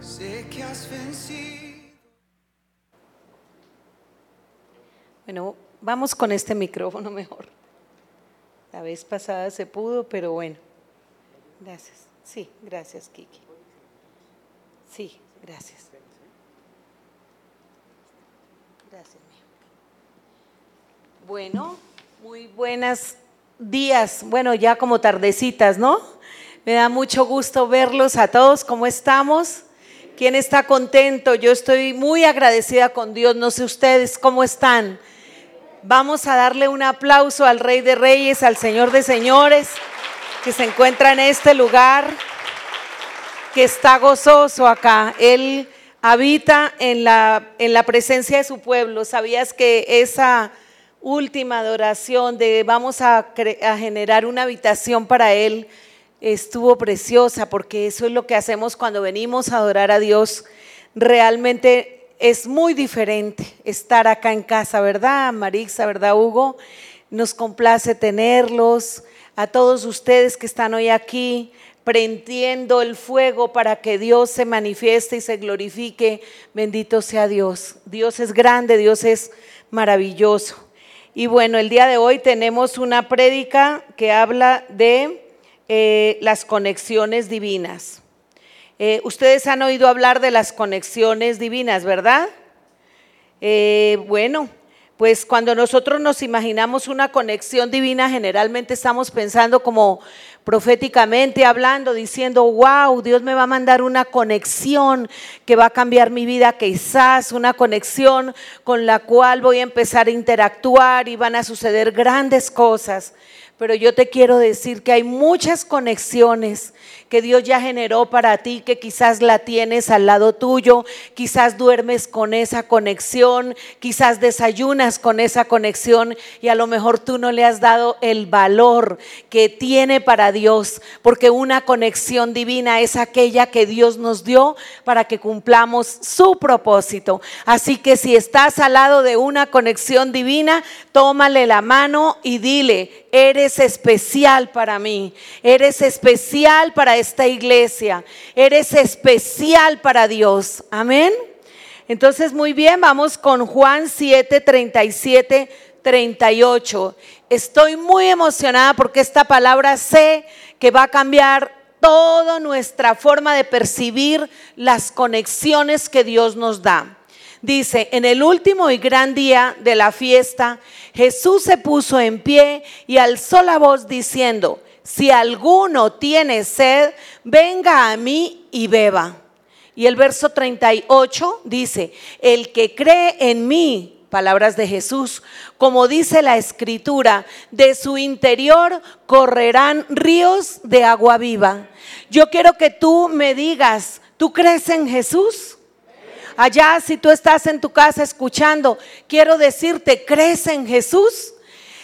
Sé que has vencido. Bueno, vamos con este micrófono mejor. La vez pasada se pudo, pero bueno. Gracias. Sí, gracias, Kiki. Sí, gracias. Gracias, mío. Bueno, muy buenos días. Bueno, ya como tardecitas, ¿no? Me da mucho gusto verlos a todos. ¿Cómo estamos? ¿Quién está contento? Yo estoy muy agradecida con Dios. No sé ustedes cómo están. Vamos a darle un aplauso al Rey de Reyes, al Señor de Señores, que se encuentra en este lugar, que está gozoso acá. Él habita en la, en la presencia de su pueblo. ¿Sabías que esa última adoración de vamos a, a generar una habitación para Él estuvo preciosa? Porque eso es lo que hacemos cuando venimos a adorar a Dios. Realmente es muy diferente estar acá en casa, ¿verdad, Marixa? ¿Verdad, Hugo? Nos complace tenerlos, a todos ustedes que están hoy aquí, prendiendo el fuego para que Dios se manifieste y se glorifique. Bendito sea Dios. Dios es grande, Dios es maravilloso. Y bueno, el día de hoy tenemos una prédica que habla de eh, las conexiones divinas. Eh, ustedes han oído hablar de las conexiones divinas, ¿verdad? Eh, bueno, pues cuando nosotros nos imaginamos una conexión divina, generalmente estamos pensando como proféticamente hablando, diciendo, wow, Dios me va a mandar una conexión que va a cambiar mi vida, quizás una conexión con la cual voy a empezar a interactuar y van a suceder grandes cosas. Pero yo te quiero decir que hay muchas conexiones que Dios ya generó para ti, que quizás la tienes al lado tuyo, quizás duermes con esa conexión, quizás desayunas con esa conexión y a lo mejor tú no le has dado el valor que tiene para Dios, porque una conexión divina es aquella que Dios nos dio para que cumplamos su propósito. Así que si estás al lado de una conexión divina, tómale la mano y dile, eres especial para mí, eres especial para esta iglesia, eres especial para Dios. Amén. Entonces, muy bien, vamos con Juan 7, 37, 38. Estoy muy emocionada porque esta palabra sé que va a cambiar toda nuestra forma de percibir las conexiones que Dios nos da. Dice, en el último y gran día de la fiesta, Jesús se puso en pie y alzó la voz diciendo, si alguno tiene sed, venga a mí y beba. Y el verso 38 dice, el que cree en mí, palabras de Jesús, como dice la escritura, de su interior correrán ríos de agua viva. Yo quiero que tú me digas, ¿tú crees en Jesús? Allá, si tú estás en tu casa escuchando, quiero decirte, ¿crees en Jesús?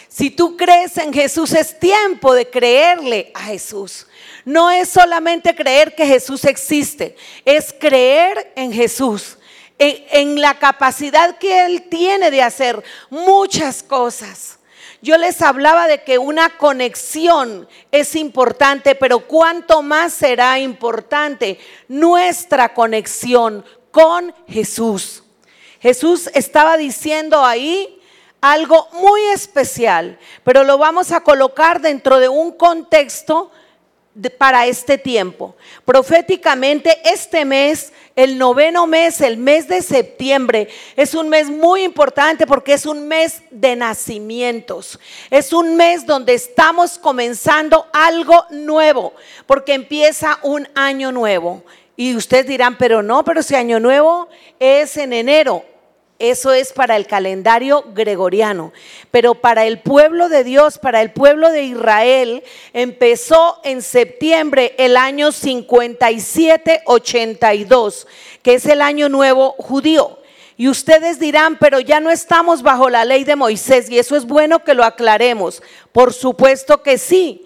Si tú crees en Jesús, es tiempo de creerle a Jesús. No es solamente creer que Jesús existe, es creer en Jesús, en, la capacidad que Él tiene de hacer muchas cosas. Yo les hablaba de que una conexión es importante, pero cuánto más será importante nuestra conexión con Jesús. Jesús estaba diciendo ahí algo muy especial, pero lo vamos a colocar dentro de un contexto para este tiempo. Proféticamente, este mes, el noveno mes, el mes de septiembre, es un mes muy importante porque es un mes de nacimientos. Es un mes donde estamos comenzando algo nuevo, porque empieza un año nuevo. Y ustedes dirán, pero no, pero si año nuevo es en enero. Eso es para el calendario gregoriano. Pero para el pueblo de Dios, para el pueblo de Israel, empezó en septiembre el año 5782, que es el año nuevo judío. Y ustedes dirán, pero ya no estamos bajo la ley de Moisés y eso es bueno que lo aclaremos. Por supuesto que sí,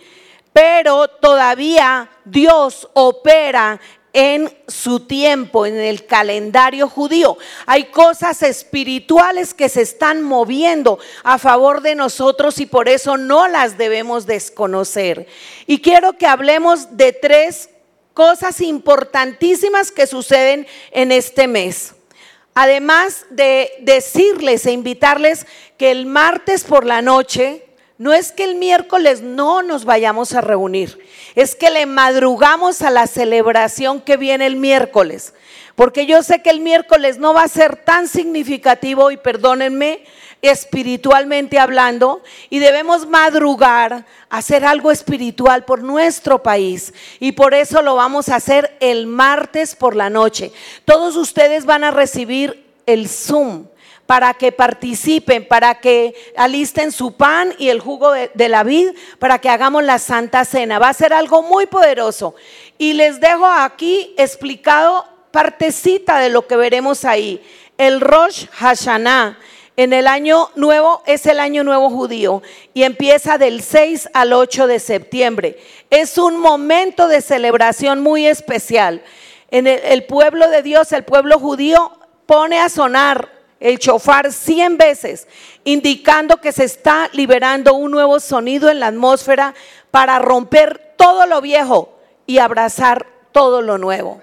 pero todavía Dios opera en su tiempo, en el calendario judío. Hay cosas espirituales que se están moviendo a favor de nosotros y por eso no las debemos desconocer. Y quiero que hablemos de tres cosas importantísimas que suceden en este mes. Además de decirles e invitarles que el martes por la noche, no es que el miércoles no nos vayamos a reunir, es que le madrugamos a la celebración que viene el miércoles. Porque yo sé que el miércoles no va a ser tan significativo, y perdónenme, espiritualmente hablando, y debemos madrugar, hacer algo espiritual por nuestro país. Y por eso lo vamos a hacer el martes por la noche. Todos ustedes van a recibir el Zoom para que participen, para que alisten su pan y el jugo de, la vid, para que hagamos la Santa Cena. Va a ser algo muy poderoso. Y les dejo aquí explicado partecita de lo que veremos ahí. El Rosh Hashanah en el año nuevo es el año nuevo judío y empieza del 6 al 8 de septiembre. Es un momento de celebración muy especial. En el pueblo de Dios, el pueblo judío, pone a sonar el chofar 100 veces, indicando que se está liberando un nuevo sonido en la atmósfera para romper todo lo viejo y abrazar todo lo nuevo.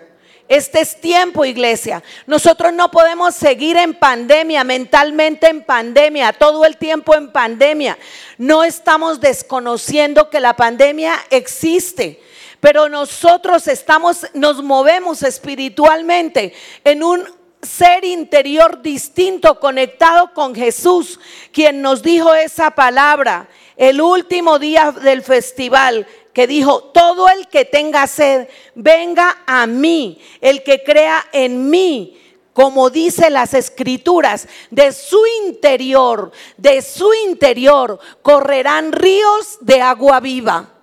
Este es tiempo, iglesia. Nosotros no podemos seguir en pandemia, mentalmente en pandemia, todo el tiempo en pandemia. No estamos desconociendo que la pandemia existe. Pero nosotros estamos, nos movemos espiritualmente en un ser interior distinto, conectado con Jesús, quien nos dijo esa palabra el último día del festival que dijo, todo el que tenga sed, venga a mí, el que crea en mí, como dice las escrituras, de su interior, de su interior correrán ríos de agua viva.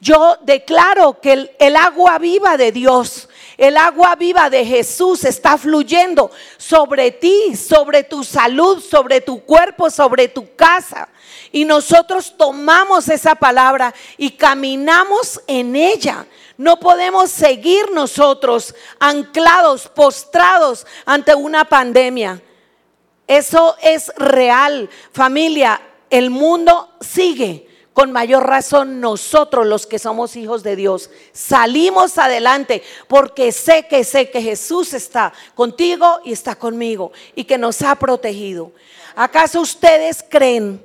Yo declaro que el, el, agua viva de Dios, el agua viva de Jesús está fluyendo sobre ti, sobre tu salud, sobre tu cuerpo, sobre tu casa. Y nosotros tomamos esa palabra y caminamos en ella. No podemos seguir nosotros anclados, postrados ante una pandemia. Eso es real. Familia, el mundo sigue. Con mayor razón nosotros los que somos hijos de Dios salimos adelante porque sé que sé que Jesús está contigo y está conmigo y que nos ha protegido. ¿Acaso ustedes creen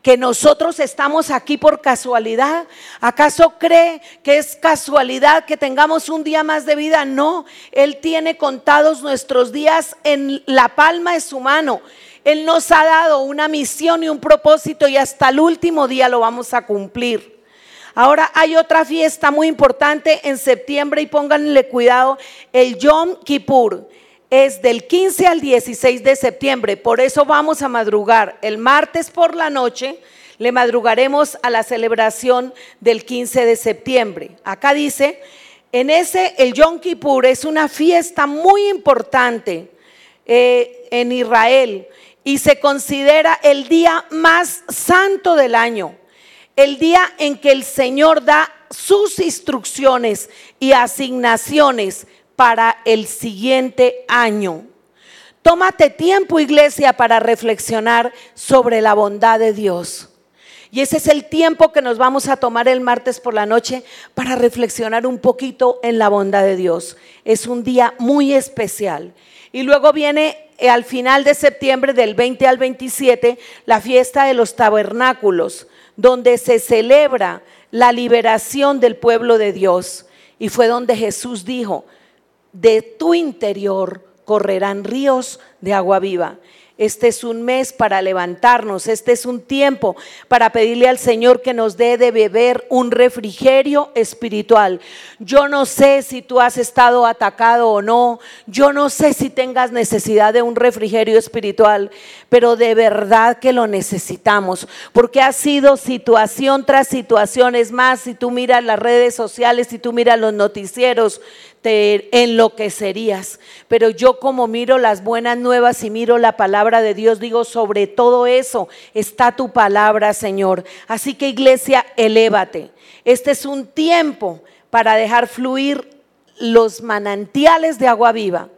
que nosotros estamos aquí por casualidad? ¿Acaso cree que es casualidad que tengamos un día más de vida? No, Él tiene contados nuestros días en la palma de su mano. Él nos ha dado una misión y un propósito y hasta el último día lo vamos a cumplir. Ahora hay otra fiesta muy importante en septiembre y pónganle cuidado, el Yom Kippur es del 15 al 16 de septiembre. Por eso vamos a madrugar el martes por la noche. Le madrugaremos a la celebración del 15 de septiembre. Acá dice, en ese, el Yom Kippur es una fiesta muy importante eh, en Israel y se considera el día más santo del año. El día en que el Señor da sus instrucciones y asignaciones para el siguiente año. Tómate tiempo, iglesia, para reflexionar sobre la bondad de Dios. Y ese es el tiempo que nos vamos a tomar el martes por la noche para reflexionar un poquito en la bondad de Dios. Es un día muy especial. Y luego viene al final de septiembre, del 20 al 27, la fiesta de los tabernáculos, donde se celebra la liberación del pueblo de Dios. Y fue donde Jesús dijo, de tu interior correrán ríos de agua viva. Este es un mes para levantarnos, este es un tiempo para pedirle al Señor que nos dé de beber un refrigerio espiritual. Yo no sé si tú has estado atacado o no, yo no sé si tengas necesidad de un refrigerio espiritual, pero de verdad que lo necesitamos, porque ha sido situación tras situación. Es más, si tú miras las redes sociales, si tú miras los noticieros, te enloquecerías. Pero yo como miro las buenas nuevas y miro la palabra de Dios, digo, sobre todo eso está tu palabra, Señor. Así que iglesia, elévate. Este es un tiempo para dejar fluir los manantiales de agua viva.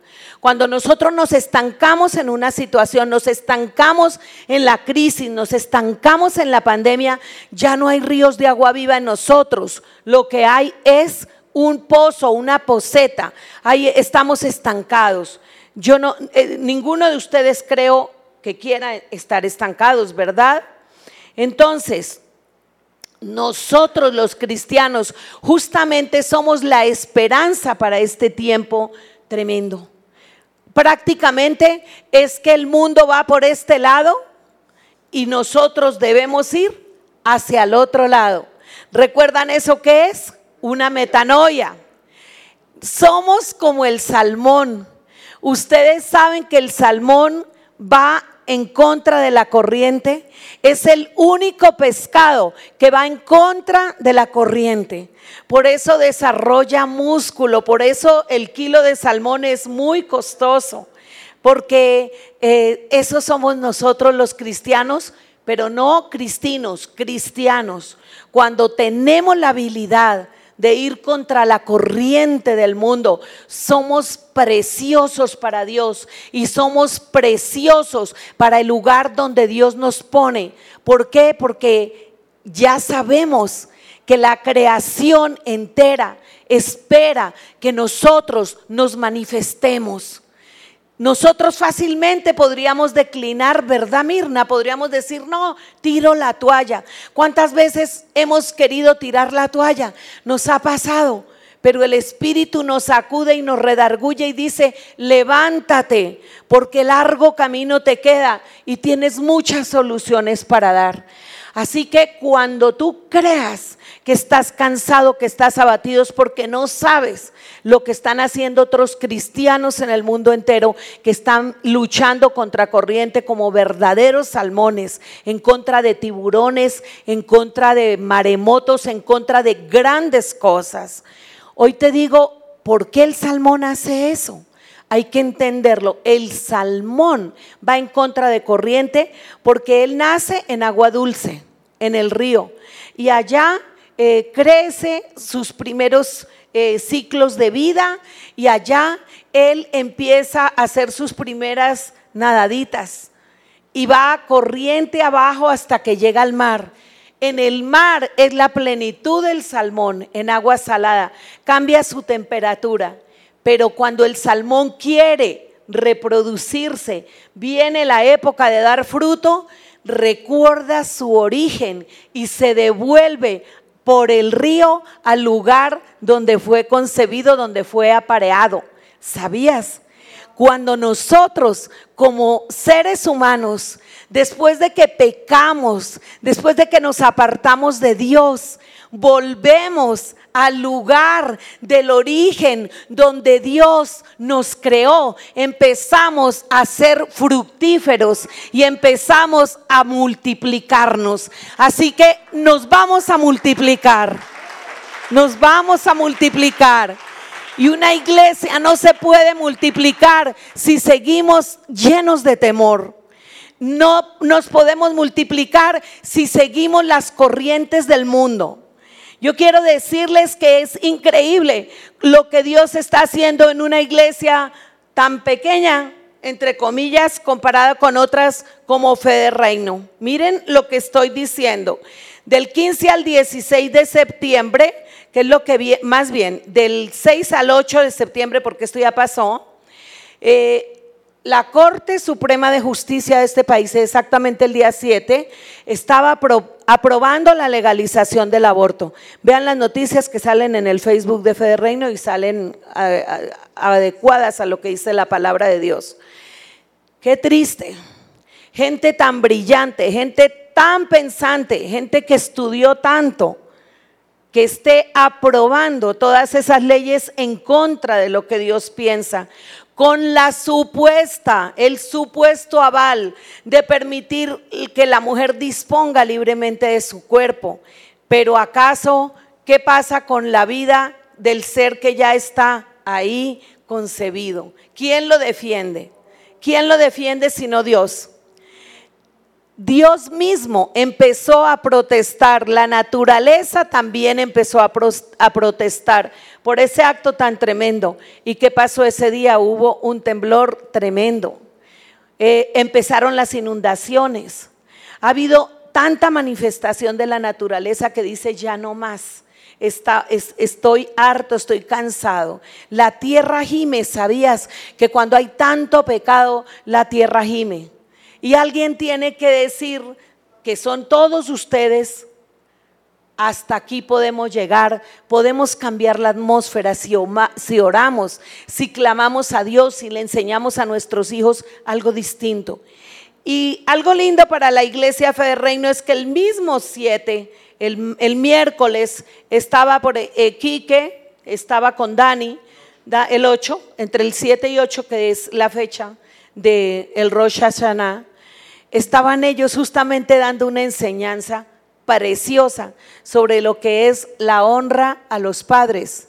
Cuando nosotros nos estancamos en una situación, nos estancamos en la crisis, nos estancamos en la pandemia, ya no hay ríos de agua viva en nosotros. Lo que hay es un pozo, una poseta. Ahí estamos estancados. Yo no, eh, ninguno de ustedes creo que quiera estar estancados, ¿verdad? Entonces, nosotros los cristianos justamente somos la esperanza para este tiempo tremendo. Prácticamente es que el mundo va por este lado y nosotros debemos ir hacia el otro lado. ¿Recuerdan eso que es? Una metanoia. Somos como el salmón. Ustedes saben que el salmón va en contra de la corriente. Es el único pescado que va en contra de la corriente. Por eso desarrolla músculo, por eso el kilo de salmón es muy costoso, porque eh, eso somos nosotros los cristianos, pero no cristinos, cristianos. Cuando tenemos la habilidad de ir contra la corriente del mundo. Somos preciosos para Dios y somos preciosos para el lugar donde Dios nos pone. ¿Por qué? Porque ya sabemos que la creación entera espera que nosotros nos manifestemos. Nosotros fácilmente podríamos declinar, ¿verdad, Mirna? Podríamos decir, no, tiro la toalla. ¿Cuántas veces hemos querido tirar la toalla? Nos ha pasado, pero el Espíritu nos sacude y nos redarguye y dice, levántate, porque largo camino te queda y tienes muchas soluciones para dar. Así que cuando tú creas que estás cansado, que estás abatido, es porque no sabes lo que están haciendo otros cristianos en el mundo entero que están luchando contra corriente como verdaderos salmones, en contra de tiburones, en contra de maremotos, en contra de grandes cosas. Hoy te digo, ¿por qué el salmón hace eso? Hay que entenderlo. El salmón va en contra de corriente porque él nace en agua dulce en el río. Y allá eh, crece sus primeros eh, ciclos de vida y allá él empieza a hacer sus primeras nadaditas y va corriente abajo hasta que llega al mar. En el mar es la plenitud del salmón en agua salada, cambia su temperatura, pero cuando el salmón quiere reproducirse, viene la época de dar fruto, recuerda su origen y se devuelve por el río al lugar donde fue concebido, donde fue apareado. ¿Sabías? Cuando nosotros como seres humanos, después de que pecamos, después de que nos apartamos de Dios, volvemos al lugar del origen donde Dios nos creó, empezamos a ser fructíferos y empezamos a multiplicarnos. Así que nos vamos a multiplicar, nos vamos a multiplicar. Y una iglesia no se puede multiplicar si seguimos llenos de temor. No nos podemos multiplicar si seguimos las corrientes del mundo. Yo quiero decirles que es increíble lo que Dios está haciendo en una iglesia tan pequeña, entre comillas, comparada con otras como Fe de Reino. Miren lo que estoy diciendo. Del 15 al 16 de septiembre, que es lo que más bien, del 6 al 8 de septiembre, porque esto ya pasó, eh, la Corte Suprema de Justicia de este país, exactamente el día 7, estaba aprobando la legalización del aborto. Vean las noticias que salen en el Facebook de Fede Reino y salen adecuadas a lo que dice la palabra de Dios. Qué triste. Gente tan brillante, gente tan pensante, gente que estudió tanto, que esté aprobando todas esas leyes en contra de lo que Dios piensa con la supuesta, el supuesto aval de permitir que la mujer disponga libremente de su cuerpo. Pero acaso, ¿qué pasa con la vida del ser que ya está ahí concebido? ¿Quién lo defiende? ¿Quién lo defiende sino Dios? Dios mismo empezó a protestar, la naturaleza también empezó a, protestar por ese acto tan tremendo. ¿Y qué pasó ese día? Hubo un temblor tremendo. Eh, empezaron las inundaciones. Ha habido tanta manifestación de la naturaleza que dice ya no más. Está, estoy harto, estoy cansado. La tierra gime, ¿sabías que cuando hay tanto pecado, la tierra gime? Y alguien tiene que decir que son todos ustedes, hasta aquí podemos llegar, podemos cambiar la atmósfera si, oramos, si clamamos a Dios, si le enseñamos a nuestros hijos algo distinto. Y algo lindo para la iglesia Fe de Reino es que el mismo 7, el, miércoles, estaba por Quique, estaba con Dani, el 8, entre el 7 y 8, que es la fecha del el Rosh Hashanah, estaban ellos justamente dando una enseñanza sobre lo que es la honra a los padres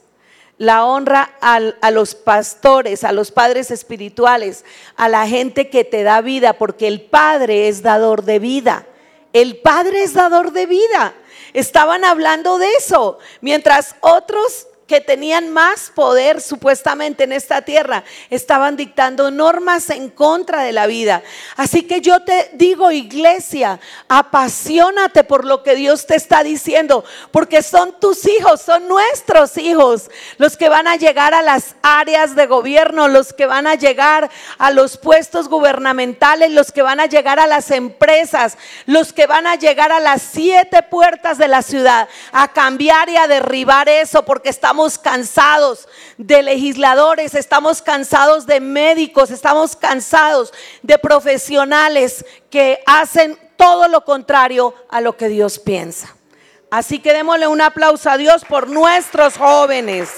la honra a los pastores, a los padres espirituales, a la gente que te da vida, porque el Padre es dador de vida. El Padre es dador de vida. Estaban hablando de eso, mientras otros que tenían más poder supuestamente en esta tierra estaban dictando normas en contra de la vida. Así que yo te digo, iglesia, apasionate por lo que Dios te está diciendo, porque son tus hijos, son nuestros hijos, los que van a llegar a las áreas de gobierno, los que van a llegar a los puestos gubernamentales, los que van a llegar a las empresas, los que van a llegar a las siete puertas de la ciudad, a cambiar y a derribar eso, porque estamos cansados de legisladores, estamos cansados de médicos, estamos cansados de profesionales que hacen todo lo contrario a lo que Dios piensa. Así que démosle un aplauso a Dios por nuestros jóvenes.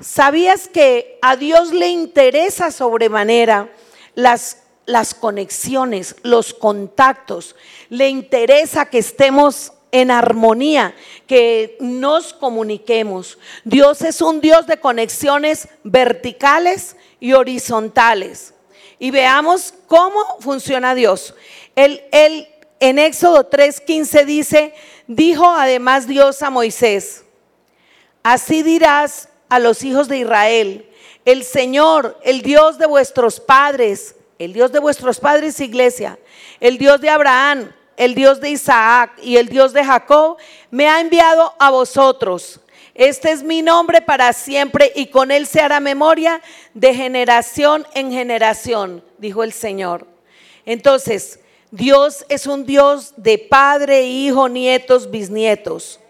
¿Sabías que a Dios le interesa sobremanera las, las conexiones, los contactos? Le interesa que estemos en armonía, que nos comuniquemos. Dios es un Dios de conexiones verticales y horizontales. Y veamos cómo funciona Dios. Él, en Éxodo 3:15 dice, dijo además Dios a Moisés, así dirás a los hijos de Israel, el Señor, el Dios de vuestros padres, el Dios de vuestros padres, iglesia, el Dios de Abraham, el Dios de Isaac y el Dios de Jacob, me ha enviado a vosotros. Este es mi nombre para siempre y con él se hará memoria de generación en generación, dijo el Señor. Entonces, Dios es un Dios de padre, hijo, nietos, bisnietos.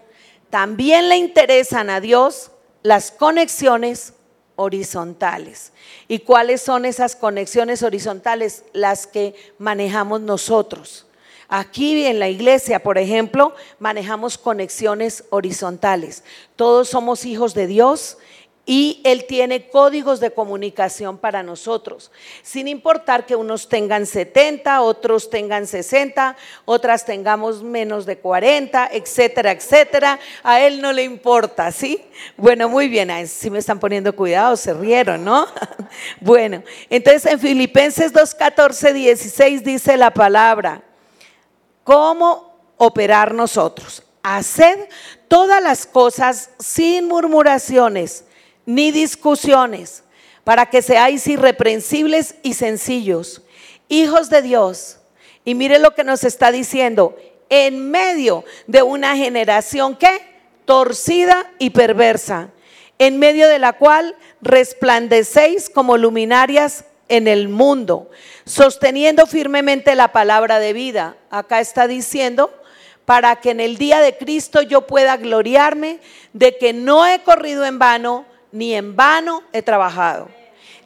También le interesan a Dios las conexiones horizontales. ¿Y cuáles son esas conexiones horizontales? Las que manejamos nosotros. Aquí en la iglesia, por ejemplo, manejamos conexiones horizontales. Todos somos hijos de Dios y Él tiene códigos de comunicación para nosotros, sin importar que unos tengan 70, otros tengan 60, otras tengamos menos de 40, etcétera, etcétera. A Él no le importa, ¿sí? Bueno, muy bien, si me están poniendo cuidado, se rieron, ¿no? bueno, entonces en Filipenses 2, 14, 16 dice la palabra cómo operar nosotros. Haced todas las cosas sin murmuraciones ni discusiones, para que seáis irreprensibles y sencillos, hijos de Dios. Y mire lo que nos está diciendo, en medio de una generación que torcida y perversa, en medio de la cual resplandecéis como luminarias en el mundo, sosteniendo firmemente la palabra de vida. Acá está diciendo, para que en el día de Cristo yo pueda gloriarme de que no he corrido en vano, ni en vano he trabajado.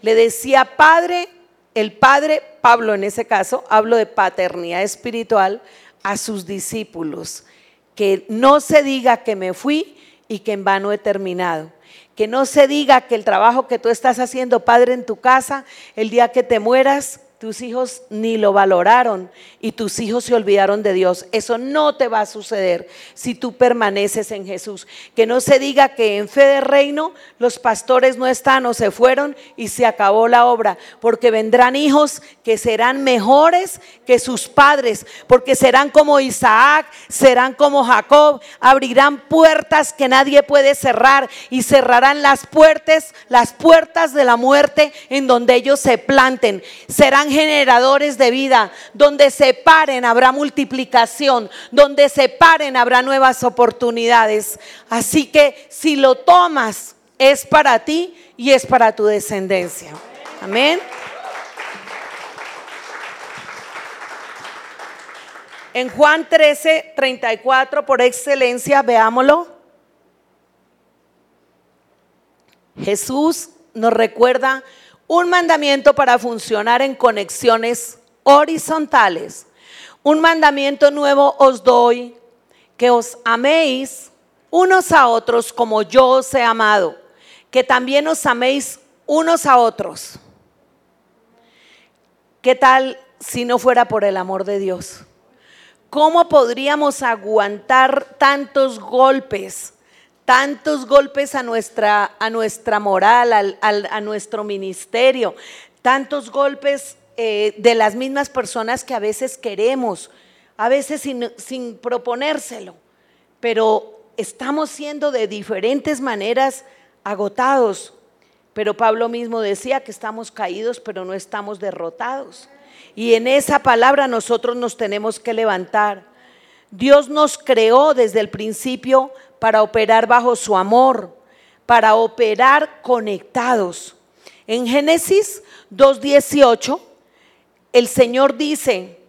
Le decía Padre, el Padre, Pablo en ese caso, hablo de paternidad espiritual, a sus discípulos, que no se diga que me fui y que en vano he terminado. Que no se diga que el trabajo que tú estás haciendo, Padre, en tu casa, el día que te mueras, tus hijos ni lo valoraron y tus hijos se olvidaron de Dios. Eso no te va a suceder si tú permaneces en Jesús. Que no se diga que en fe de reino los pastores no están o se fueron y se acabó la obra, porque vendrán hijos que serán mejores que sus padres, porque serán como Isaac, serán como Jacob, abrirán puertas que nadie puede cerrar y cerrarán las puertas, las puertas de la muerte en donde ellos se planten. Serán generadores de vida. Donde se paren habrá multiplicación. Donde se paren habrá nuevas oportunidades. Así que si lo tomas, es para ti y es para tu descendencia. Amén. En Juan 13, 34, por excelencia, veámoslo. Jesús nos recuerda un mandamiento para funcionar en conexiones horizontales. Un mandamiento nuevo os doy, que os améis unos a otros como yo os he amado, que también os améis unos a otros. ¿Qué tal si no fuera por el amor de Dios? ¿Cómo podríamos aguantar tantos golpes? Tantos golpes a nuestra, a nuestra moral, a nuestro ministerio, tantos golpes eh, de las mismas personas que a veces queremos, a veces sin, sin proponérselo, pero estamos siendo de diferentes maneras agotados. Pero Pablo mismo decía que estamos caídos, pero no estamos derrotados. Y en esa palabra nosotros nos tenemos que levantar. Dios nos creó desde el principio para operar bajo su amor, para operar conectados. En Génesis 2.18, el Señor dice,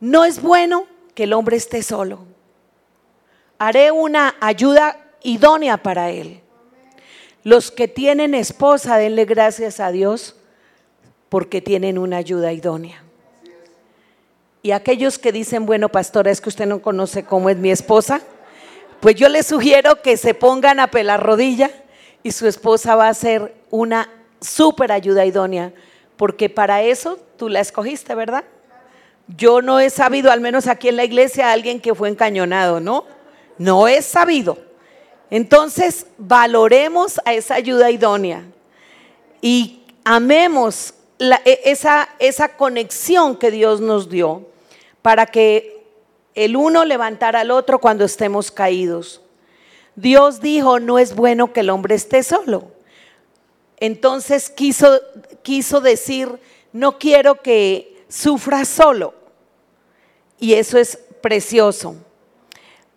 no es bueno que el hombre esté solo. Haré una ayuda idónea para él. Los que tienen esposa, denle gracias a Dios porque tienen una ayuda idónea. Y aquellos que dicen, bueno, pastora, es que usted no conoce cómo es mi esposa, pues yo les sugiero que se pongan a pelar rodilla y su esposa va a ser una súper ayuda idónea, porque para eso tú la escogiste, ¿verdad? Yo no he sabido, al menos aquí en la iglesia, alguien que fue encañonado, ¿no? No he sabido. Entonces, valoremos a esa ayuda idónea y amemos e, esa, esa conexión que Dios nos dio para que el uno levantara al otro cuando estemos caídos. Dios dijo, no es bueno que el hombre esté solo. Entonces quiso, quiso decir, no quiero que sufra solo. Y eso es precioso.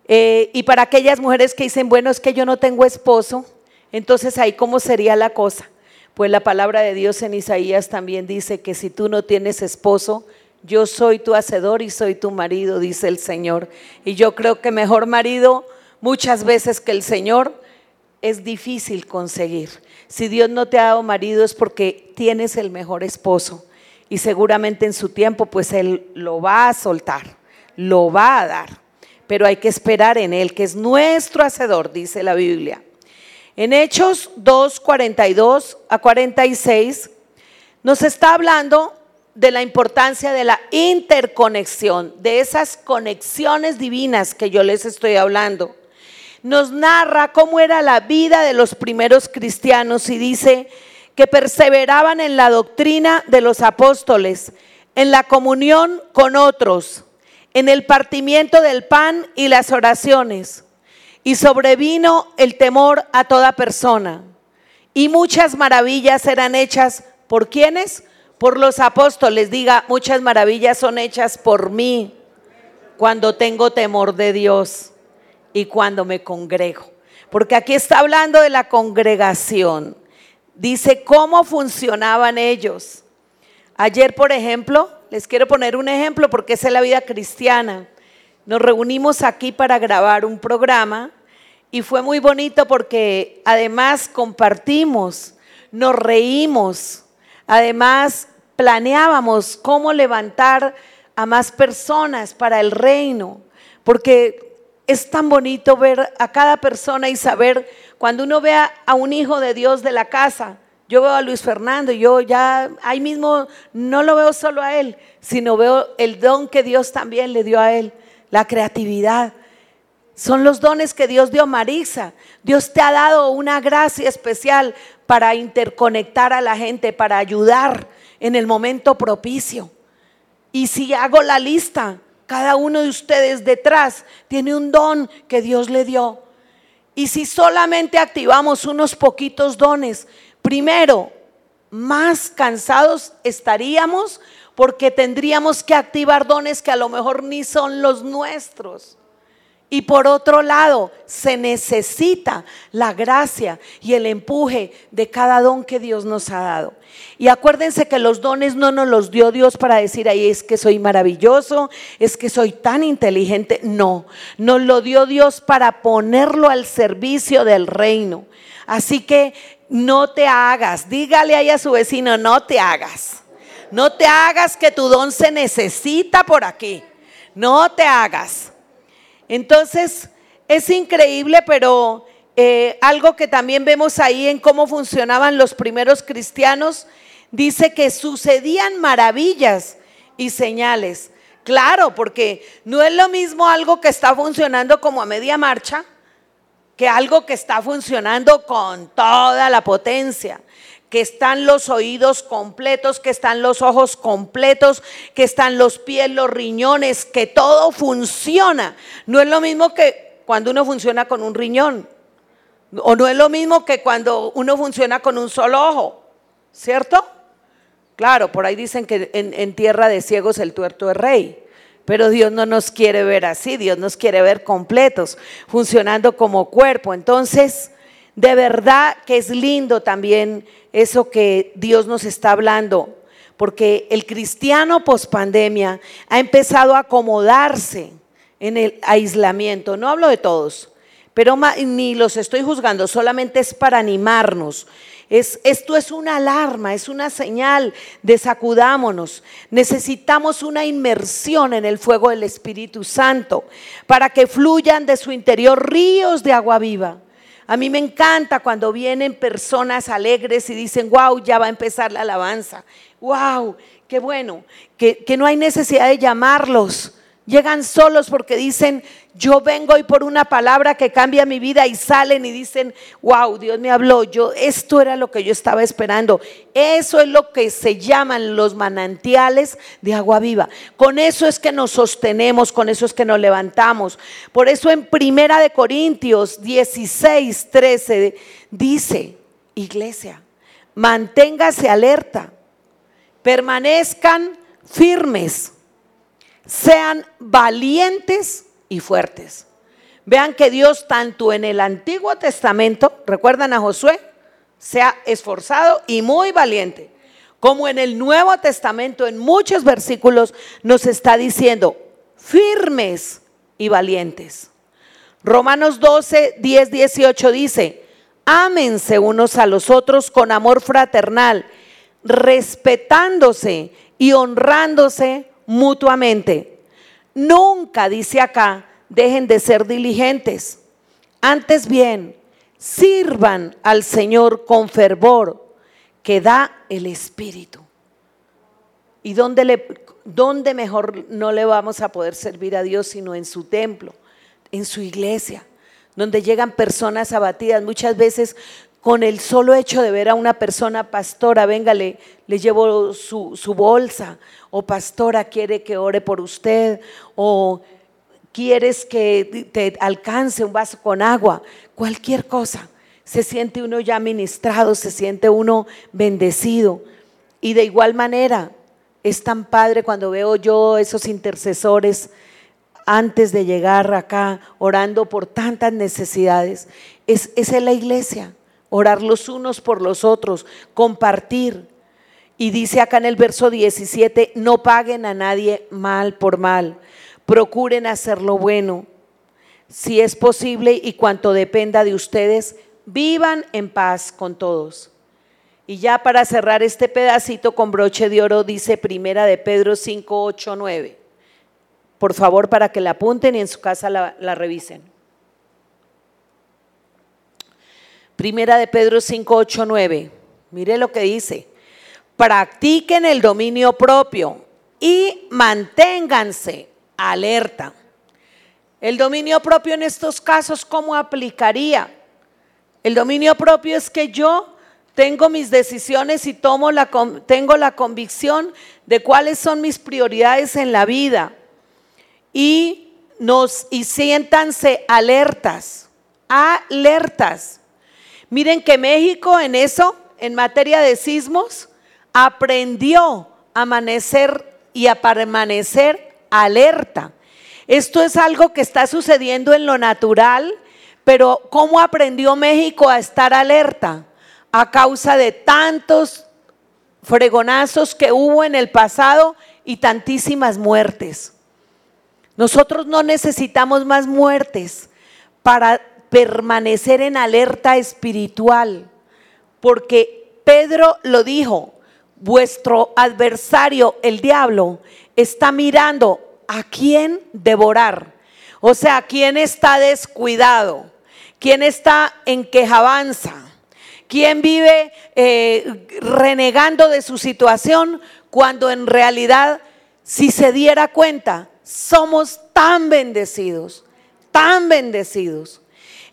Eh, y para aquellas mujeres que dicen, bueno, es que yo no tengo esposo, entonces ahí cómo sería la cosa. Pues la palabra de Dios en Isaías también dice que si tú no tienes esposo, yo soy tu hacedor y soy tu marido, dice el Señor. Y yo creo que mejor marido muchas veces que el Señor es difícil conseguir. Si Dios no te ha dado marido es porque tienes el mejor esposo. Y seguramente en su tiempo pues Él lo va a soltar, lo va a dar. Pero hay que esperar en Él, que es nuestro hacedor, dice la Biblia. En Hechos 2, 42 a 46 nos está hablando de la importancia de la interconexión, de esas conexiones divinas que yo les estoy hablando. Nos narra cómo era la vida de los primeros cristianos y dice que perseveraban en la doctrina de los apóstoles, en la comunión con otros, en el partimiento del pan y las oraciones. Y sobrevino el temor a toda persona. Y muchas maravillas eran hechas por quienes? Por los apóstoles, diga, muchas maravillas son hechas por mí cuando tengo temor de Dios y cuando me congrego. Porque aquí está hablando de la congregación. Dice cómo funcionaban ellos. Ayer, por ejemplo, les quiero poner un ejemplo porque es la vida cristiana. Nos reunimos aquí para grabar un programa y fue muy bonito porque además compartimos, nos reímos, Además, planeábamos cómo levantar a más personas para el reino, porque es tan bonito ver a cada persona y saber, cuando uno ve a un hijo de Dios de la casa, yo veo a Luis Fernando yo ya ahí mismo no lo veo solo a él, sino veo el don que Dios también le dio a él, la creatividad. Son los dones que Dios dio a Marisa. Dios te ha dado una gracia especial para interconectar a la gente, para ayudar en el momento propicio. Y si hago la lista, cada uno de ustedes detrás tiene un don que Dios le dio. Y si solamente activamos unos poquitos dones, primero, más cansados estaríamos porque tendríamos que activar dones que a lo mejor ni son los nuestros. Y por otro lado, se necesita la gracia y el empuje de cada don que Dios nos ha dado. Y acuérdense que los dones no nos los dio Dios para decir, ahí es que soy maravilloso, es que soy tan inteligente. No, nos lo dio Dios para ponerlo al servicio del reino. Así que no te hagas, dígale ahí a su vecino, no te hagas. No te hagas que tu don se necesita por aquí. No te hagas. Entonces, es increíble, pero eh, algo que también vemos ahí en cómo funcionaban los primeros cristianos, dice que sucedían maravillas y señales. Claro, porque no es lo mismo algo que está funcionando como a media marcha que algo que está funcionando con toda la potencia que están los oídos completos, que están los ojos completos, que están los pies, los riñones, que todo funciona. No es lo mismo que cuando uno funciona con un riñón, o no es lo mismo que cuando uno funciona con un solo ojo, ¿cierto? Claro, por ahí dicen que en, tierra de ciegos el tuerto es rey. Pero Dios no nos quiere ver así, Dios nos quiere ver completos, funcionando como cuerpo. Entonces, de verdad que es lindo también eso que Dios nos está hablando, porque el cristiano pospandemia ha empezado a acomodarse en el aislamiento. No hablo de todos, pero ni los estoy juzgando, solamente es para animarnos. Es, esto es una alarma, es una señal de sacudámonos. Necesitamos una inmersión en el fuego del Espíritu Santo para que fluyan de su interior ríos de agua viva. A mí me encanta cuando vienen personas alegres y dicen, wow, ya va a empezar la alabanza. Wow, qué bueno, que, que no hay necesidad de llamarlos Llegan solos porque dicen, yo vengo hoy por una palabra que cambia mi vida y salen y dicen, wow, Dios me habló, yo esto era lo que yo estaba esperando. Eso es lo que se llaman los manantiales de agua viva. Con eso es que nos sostenemos, con eso es que nos levantamos. Por eso en Primera de Corintios 16, 13 dice, iglesia, manténgase alerta, permanezcan firmes sean valientes y fuertes. Vean que Dios tanto en el Antiguo Testamento, recuerdan a Josué, sea esforzado y muy valiente, como en el Nuevo Testamento, en muchos versículos, nos está diciendo, firmes y valientes. Romanos 12, 10, 18 dice, ámense unos a los otros con amor fraternal, respetándose y honrándose mutuamente. Nunca, dice acá, dejen de ser diligentes. Antes bien, sirvan al Señor con fervor que da el Espíritu. ¿Y dónde, mejor no le vamos a poder servir a Dios sino en su templo, en su iglesia, donde llegan personas abatidas? Muchas veces con el solo hecho de ver a una persona pastora, venga, le, llevo su, su, bolsa, o pastora quiere que ore por usted, o quieres que te alcance un vaso con agua, cualquier cosa. Se siente uno ya ministrado, se siente uno bendecido. Y de igual manera, es tan padre cuando veo yo esos intercesores antes de llegar acá orando por tantas necesidades. Es, es en la iglesia orar los unos por los otros, compartir. Y dice acá en el verso 17, no paguen a nadie mal por mal, procuren hacer lo bueno. Si es posible y cuanto dependa de ustedes, vivan en paz con todos. Y ya para cerrar este pedacito con broche de oro, dice Primera de Pedro 5, 8, 9. Por favor, para que la apunten y en su casa la, la revisen. Primera de Pedro 5, 8, 9. Mire lo que dice. Practiquen el dominio propio y manténganse alerta. El dominio propio en estos casos, ¿cómo aplicaría? El dominio propio es que yo tengo mis decisiones y tomo la, tengo la convicción de cuáles son mis prioridades en la vida. Y, nos, y siéntanse alertas, alertas. Miren que México en eso en materia de sismos aprendió a amanecer y a permanecer alerta. Esto es algo que está sucediendo en lo natural, pero ¿cómo aprendió México a estar alerta? A causa de tantos fregonazos que hubo en el pasado y tantísimas muertes. Nosotros no necesitamos más muertes para permanecer en alerta espiritual, porque Pedro lo dijo, vuestro adversario, el diablo, está mirando a quién devorar. O sea, quién está descuidado, quién está en quejabanza, quién vive eh, renegando de su situación cuando en realidad, si se diera cuenta, somos tan bendecidos, tan bendecidos.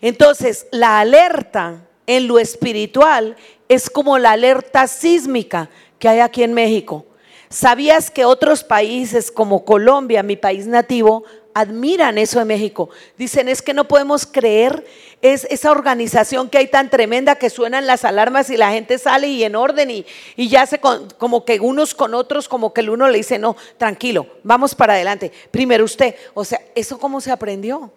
Entonces, la alerta en lo espiritual es como la alerta sísmica que hay aquí en México. ¿Sabías que otros países como Colombia, mi país nativo, admiran eso de México? Dicen, es que no podemos creer es esa organización que hay tan tremenda que suenan las alarmas y la gente sale y en orden y, y ya se como que unos con otros, como que el uno le dice, no, tranquilo, vamos para adelante. Primero usted, o sea, ¿eso cómo se aprendió?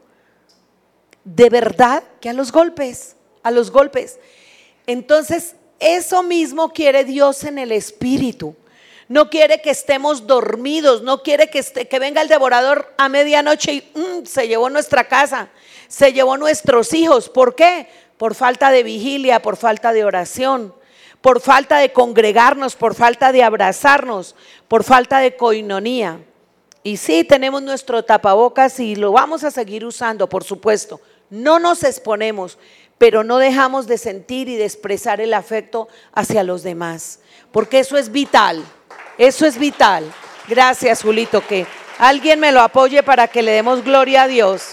De verdad que a los golpes, a los golpes. Entonces, eso mismo quiere Dios en el espíritu. No quiere que estemos dormidos, no quiere que, que venga el devorador a medianoche y mm, se llevó nuestra casa, se llevó nuestros hijos. ¿Por qué? Por falta de vigilia, por falta de oración, por falta de congregarnos, por falta de abrazarnos, por falta de coinonía. Y sí, tenemos nuestro tapabocas y lo vamos a seguir usando, por supuesto. No nos exponemos, pero no dejamos de sentir y de expresar el afecto hacia los demás, porque eso es vital, eso es vital. Gracias, Julito, que alguien me lo apoye para que le demos gloria a Dios.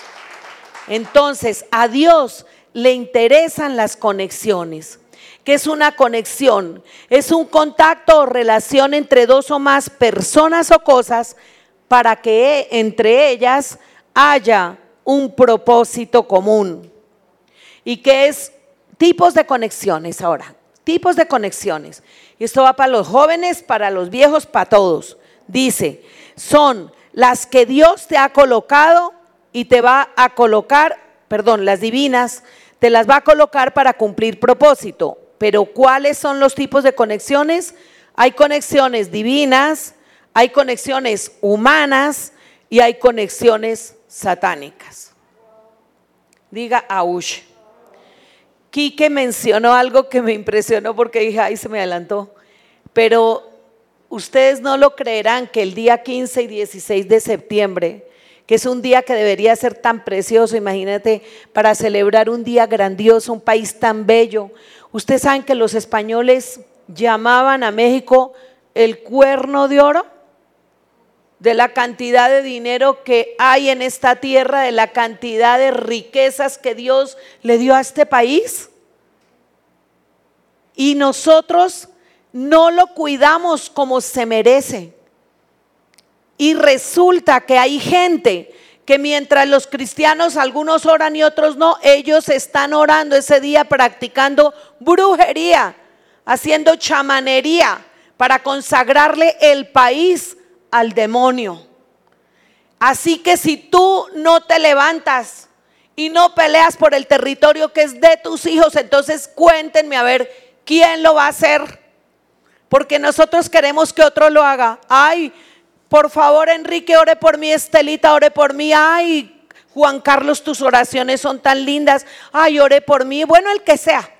Entonces, a Dios le interesan las conexiones. ¿Qué es una conexión? Es un contacto o relación entre dos o más personas o cosas para que entre ellas haya un propósito común y que es tipos de conexiones ahora, tipos de conexiones. Y esto va para los jóvenes, para los viejos, para todos. Dice, son las que Dios te ha colocado y te va a colocar, perdón, las divinas, te las va a colocar para cumplir propósito. Pero ¿cuáles son los tipos de conexiones? Hay conexiones divinas, hay conexiones humanas y hay conexiones satánicas. Diga Aush. Quique mencionó algo que me impresionó porque dije, ay, se me adelantó. Pero ustedes no lo creerán que el día 15 y 16 de septiembre, que es un día que debería ser tan precioso, imagínate, para celebrar un día grandioso, un país tan bello. Ustedes saben que los españoles llamaban a México el cuerno de oro de la cantidad de dinero que hay en esta tierra, de la cantidad de riquezas que Dios le dio a este país. Y nosotros no lo cuidamos como se merece. Y resulta que hay gente que mientras los cristianos algunos oran y otros no, ellos están orando ese día practicando brujería, haciendo chamanería para consagrarle el país al demonio. Así que si tú no te levantas y no peleas por el territorio que es de tus hijos, entonces cuéntenme a ver quién lo va a hacer. Porque nosotros queremos que otro lo haga. Ay, por favor, Enrique, ore por mí, Estelita, ore por mí. Ay, Juan Carlos, tus oraciones son tan lindas. Ay, ore por mí. Bueno, el que sea.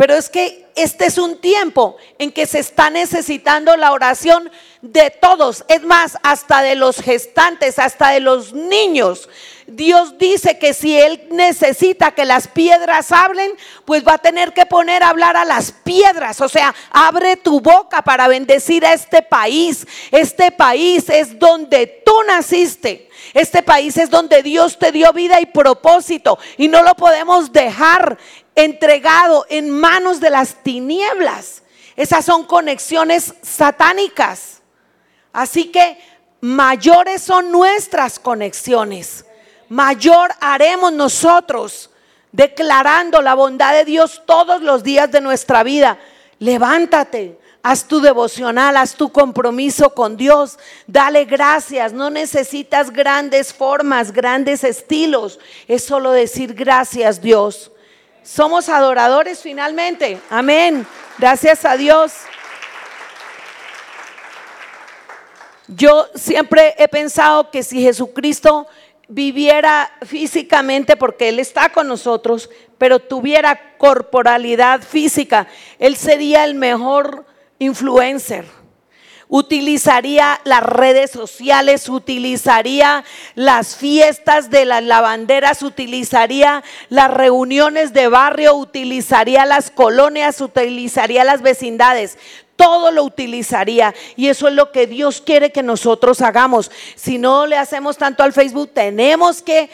Pero es que este es un tiempo en que se está necesitando la oración de todos, es más, hasta de los gestantes, hasta de los niños. Dios dice que si Él necesita que las piedras hablen, pues va a tener que poner a hablar a las piedras. O sea, abre tu boca para bendecir a este país. Este país es donde tú naciste. Este país es donde Dios te dio vida y propósito. Y no lo podemos dejar entregado en manos de las tinieblas. Esas son conexiones satánicas. Así que mayores son nuestras conexiones. Mayor haremos nosotros declarando la bondad de Dios todos los días de nuestra vida. Levántate, haz tu devocional, haz tu compromiso con Dios, dale gracias, no necesitas grandes formas, grandes estilos, es solo decir gracias Dios. Somos adoradores finalmente, amén, gracias a Dios. Yo siempre he pensado que si Jesucristo viviera físicamente, porque Él está con nosotros, pero tuviera corporalidad física, Él sería el mejor influencer. Utilizaría las redes sociales, utilizaría las fiestas de las lavanderas, utilizaría las reuniones de barrio, utilizaría las colonias, utilizaría las vecindades todo lo utilizaría. Y eso es lo que Dios quiere que nosotros hagamos. Si no le hacemos tanto al Facebook, tenemos que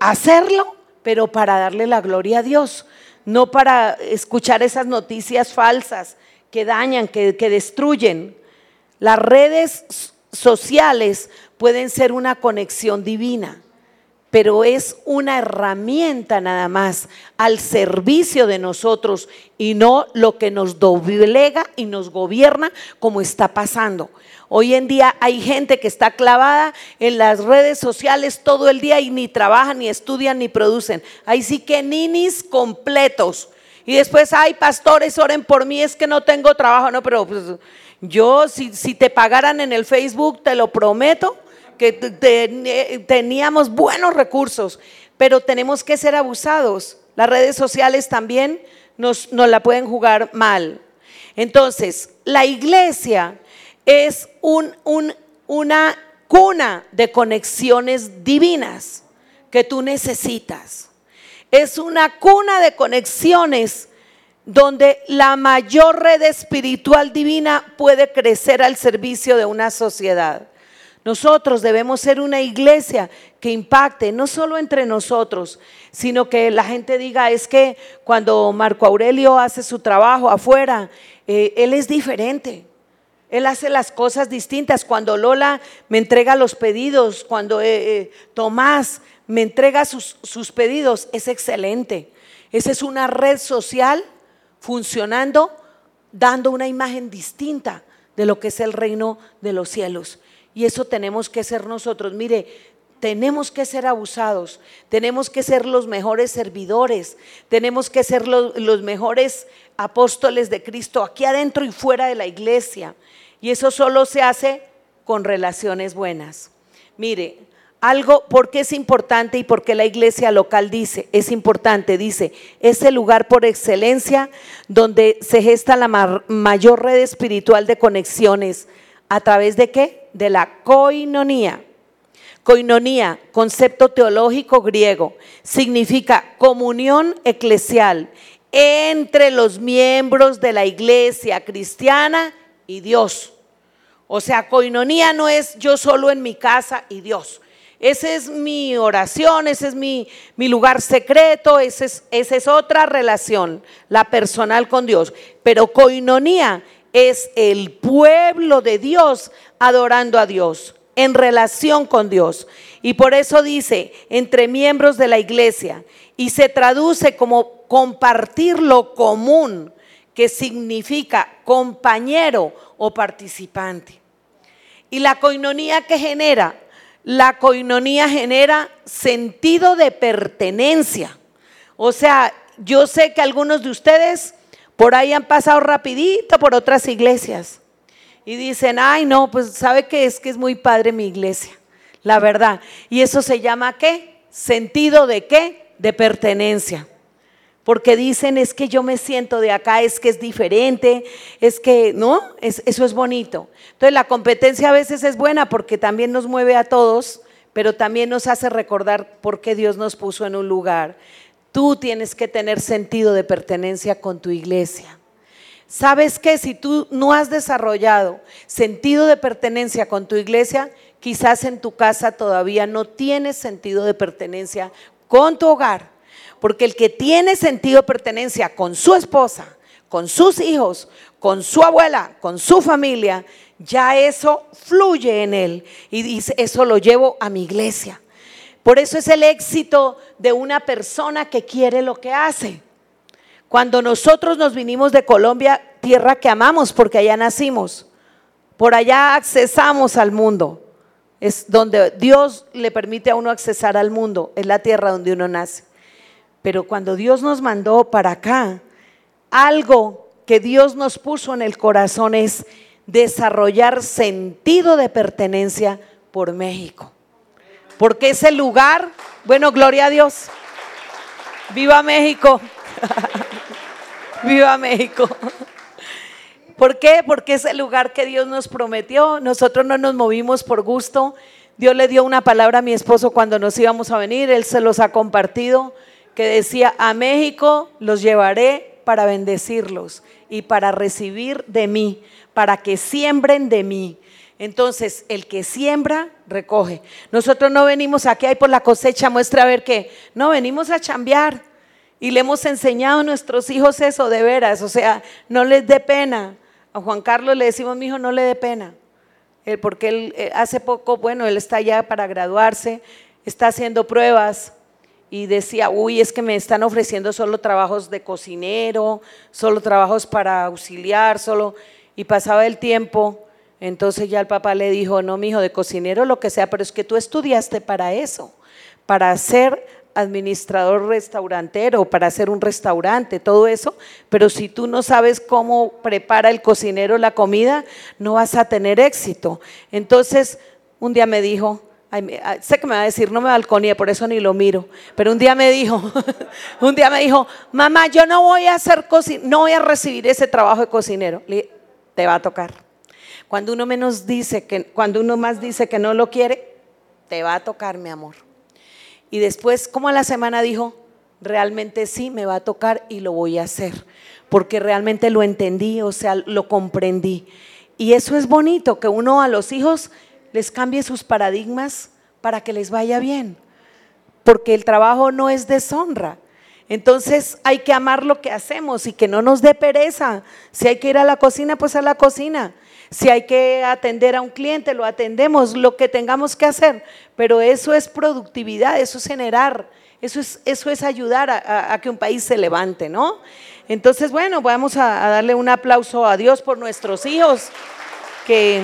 hacerlo, pero para darle la gloria a Dios, no para escuchar esas noticias falsas que dañan, que, destruyen. Las redes sociales pueden ser una conexión divina pero es una herramienta nada más al servicio de nosotros y no lo que nos doblega y nos gobierna como está pasando. Hoy en día hay gente que está clavada en las redes sociales todo el día y ni trabajan, ni estudian, ni producen. Hay sí que ninis completos. Y después, hay pastores, oren por mí, es que no tengo trabajo. No, pero pues, yo, si, si te pagaran en el Facebook, te lo prometo, que teníamos buenos recursos, pero tenemos que ser abusados. Las redes sociales también nos, la pueden jugar mal. Entonces, la iglesia es un, una cuna de conexiones divinas que tú necesitas. Es una cuna de conexiones donde la mayor red espiritual divina puede crecer al servicio de una sociedad. Nosotros debemos ser una iglesia que impacte no solo entre nosotros, sino que la gente diga, es que cuando Marco Aurelio hace su trabajo afuera, eh, él es diferente. Él hace las cosas distintas. Cuando Lola me entrega los pedidos, cuando eh, eh, Tomás me entrega sus, sus pedidos, es excelente. Esa es una red social funcionando, dando una imagen distinta de lo que es el reino de los cielos. Y eso tenemos que ser nosotros. Mire, tenemos que ser abusados, tenemos que ser los mejores servidores, tenemos que ser los, los, mejores apóstoles de Cristo aquí adentro y fuera de la iglesia. Y eso solo se hace con relaciones buenas. Mire, algo, porque es importante y porque la iglesia local dice, es importante, dice, es el lugar por excelencia donde se gesta la mayor red espiritual de conexiones ¿A través de qué? De la coinonía. Coinonía, concepto teológico griego, significa comunión eclesial entre los miembros de la iglesia cristiana y Dios. O sea, coinonía no es yo solo en mi casa y Dios. Esa es mi oración, ese es mi, mi lugar secreto, esa es, esa es otra relación, la personal con Dios. Pero coinonía es el pueblo de Dios adorando a Dios, en relación con Dios. Y por eso dice, entre miembros de la iglesia, y se traduce como compartir lo común, que significa compañero o participante. Y la coinonía que genera, la coinonía genera sentido de pertenencia. O sea, yo sé que algunos de ustedes por ahí han pasado rapidito por otras iglesias. Y dicen, ay no, pues sabe que es que es muy padre mi iglesia, la verdad. Y eso se llama qué? Sentido de qué? De pertenencia. Porque dicen, es que yo me siento de acá, es que es diferente, es que, ¿no? eso es bonito. Entonces la competencia a veces es buena porque también nos mueve a todos, pero también nos hace recordar por qué Dios nos puso en un lugar. Tú tienes que tener sentido de pertenencia con tu iglesia. ¿Sabes que Si tú no has desarrollado sentido de pertenencia con tu iglesia, quizás en tu casa todavía no tienes sentido de pertenencia con tu hogar. Porque el que tiene sentido de pertenencia con su esposa, con sus hijos, con su abuela, con su familia, ya eso fluye en él. Y eso lo llevo a mi iglesia. Por eso es el éxito de una persona que quiere lo que hace. Cuando nosotros nos vinimos de Colombia, tierra que amamos porque allá nacimos, por allá accesamos al mundo. Es donde Dios le permite a uno accesar al mundo, es la tierra donde uno nace. Pero cuando Dios nos mandó para acá, algo que Dios nos puso en el corazón es desarrollar sentido de pertenencia por México. Porque ese lugar, bueno, gloria a Dios. Viva México. Viva México. ¿Por qué? Porque es el lugar que Dios nos prometió. Nosotros no nos movimos por gusto. Dios le dio una palabra a mi esposo cuando nos íbamos a venir. Él se los ha compartido, que decía, a México los llevaré para bendecirlos y para recibir de mí, para que siembren de mí. Entonces, el que siembra, recoge. Nosotros no venimos aquí ahí por la cosecha, muestra a ver qué. No, venimos a chambear. Y le hemos enseñado a nuestros hijos eso de veras. O sea, no les dé pena. A Juan Carlos le decimos, mi hijo, no le dé pena. porque él eh, hace poco, bueno, él está ya para graduarse, está haciendo pruebas y decía, uy, es que me están ofreciendo solo trabajos de cocinero, solo trabajos para auxiliar, solo. Y pasaba el tiempo, entonces ya el papá le dijo, no, mi hijo, de cocinero lo que sea, pero es que tú estudiaste para eso, para ser administrador restaurantero, para hacer un restaurante, todo eso, pero si tú no sabes cómo prepara el cocinero la comida, no vas a tener éxito. Entonces, un día me dijo, Ah, sé que me va a decir, no me balconía, por eso ni lo miro. Pero un día me dijo, un día me dijo, mamá, yo no voy a hacer no voy a recibir ese trabajo de cocinero. te va a tocar. Cuando uno menos dice que, cuando uno más dice que no lo quiere, te va a tocar, mi amor. Y después, como a la semana dijo, realmente sí me va a tocar y lo voy a hacer, porque realmente lo entendí, o sea, lo comprendí. Y eso es bonito, que uno a los hijos les cambie sus paradigmas para que les vaya bien, porque el trabajo no es deshonra. Entonces hay que amar lo que hacemos y que no nos dé pereza. Si hay que ir a la cocina, pues a la cocina. Si hay que atender a un cliente, lo atendemos, lo que tengamos que hacer. Pero eso es productividad, eso es generar, eso es, eso es ayudar a, que un país se levante, ¿no? Entonces, bueno, vamos a darle un aplauso a Dios por nuestros hijos que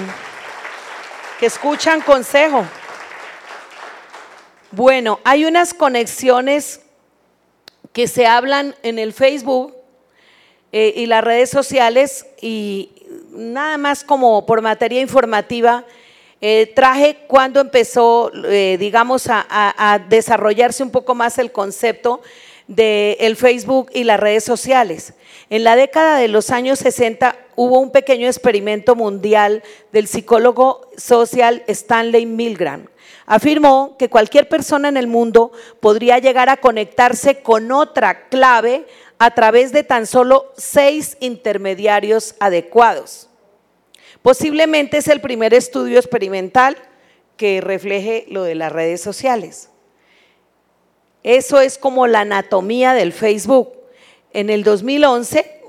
que escuchan consejo. Bueno, hay unas conexiones que se hablan en el Facebook eh, y las redes sociales y nada más como por materia informativa, eh, traje cuando empezó, eh, digamos, a, desarrollarse un poco más el concepto del Facebook y las redes sociales. En la década de los años 60 hubo un pequeño experimento mundial del psicólogo social Stanley Milgram. Afirmó que cualquier persona en el mundo podría llegar a conectarse con otra clave a través de tan solo seis intermediarios adecuados. Posiblemente es el primer estudio experimental que refleje lo de las redes sociales. Eso es como la anatomía del Facebook. En el 2011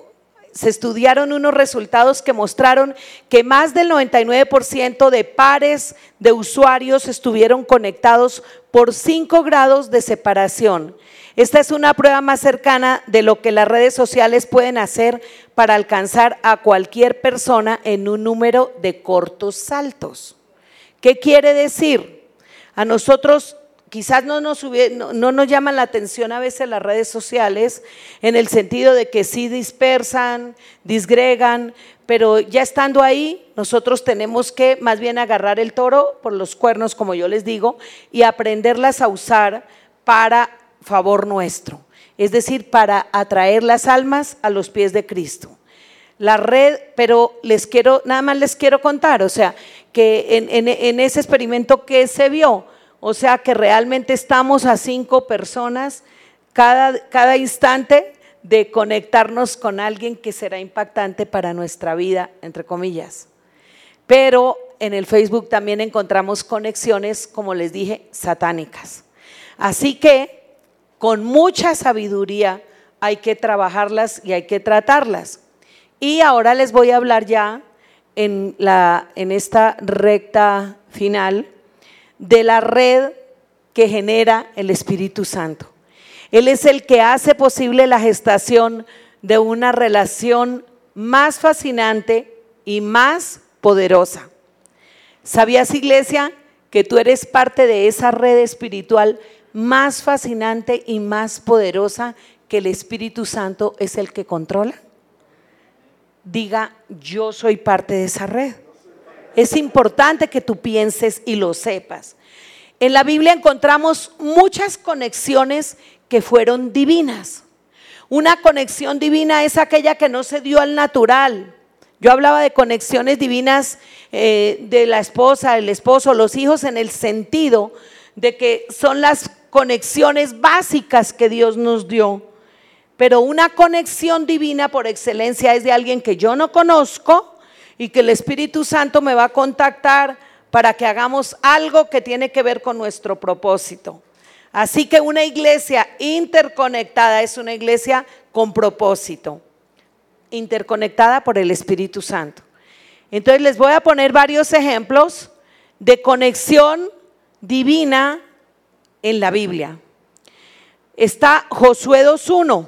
se estudiaron unos resultados que mostraron que más del 99% de pares de usuarios estuvieron conectados por 5 grados de separación. Esta es una prueba más cercana de lo que las redes sociales pueden hacer para alcanzar a cualquier persona en un número de cortos saltos. ¿Qué quiere decir? A nosotros quizás no nos, no, llaman la atención a veces las redes sociales en el sentido de que sí dispersan, disgregan, pero ya estando ahí, nosotros tenemos que más bien agarrar el toro por los cuernos, como yo les digo, y aprenderlas a usar para favor nuestro, es decir, para atraer las almas a los pies de Cristo. La red, pero les quiero, nada más les quiero contar, o sea, que en ese experimento que se vio, o sea que realmente estamos a cinco personas cada, cada instante de conectarnos con alguien que será impactante para nuestra vida, entre comillas. Pero en el Facebook también encontramos conexiones, como les dije, satánicas. Así que con mucha sabiduría hay que trabajarlas y hay que tratarlas. Y ahora les voy a hablar ya en, la, en esta recta final de la red que genera el Espíritu Santo. Él es el que hace posible la gestación de una relación más fascinante y más poderosa. ¿Sabías, iglesia, que tú eres parte de esa red espiritual más fascinante y más poderosa que el Espíritu Santo es el que controla? Diga, yo soy parte de esa red. Es importante que tú pienses y lo sepas. En la Biblia encontramos muchas conexiones que fueron divinas. Una conexión divina es aquella que no se dio al natural. Yo hablaba de conexiones divinas eh, de la esposa, el esposo, los hijos, en el sentido de que son las conexiones básicas que Dios nos dio. Pero una conexión divina por excelencia es de alguien que yo no conozco y que el Espíritu Santo me va a contactar para que hagamos algo que tiene que ver con nuestro propósito. Así que una iglesia interconectada es una iglesia con propósito, interconectada por el Espíritu Santo. Entonces les voy a poner varios ejemplos de conexión divina en la Biblia. Está Josué 2.1.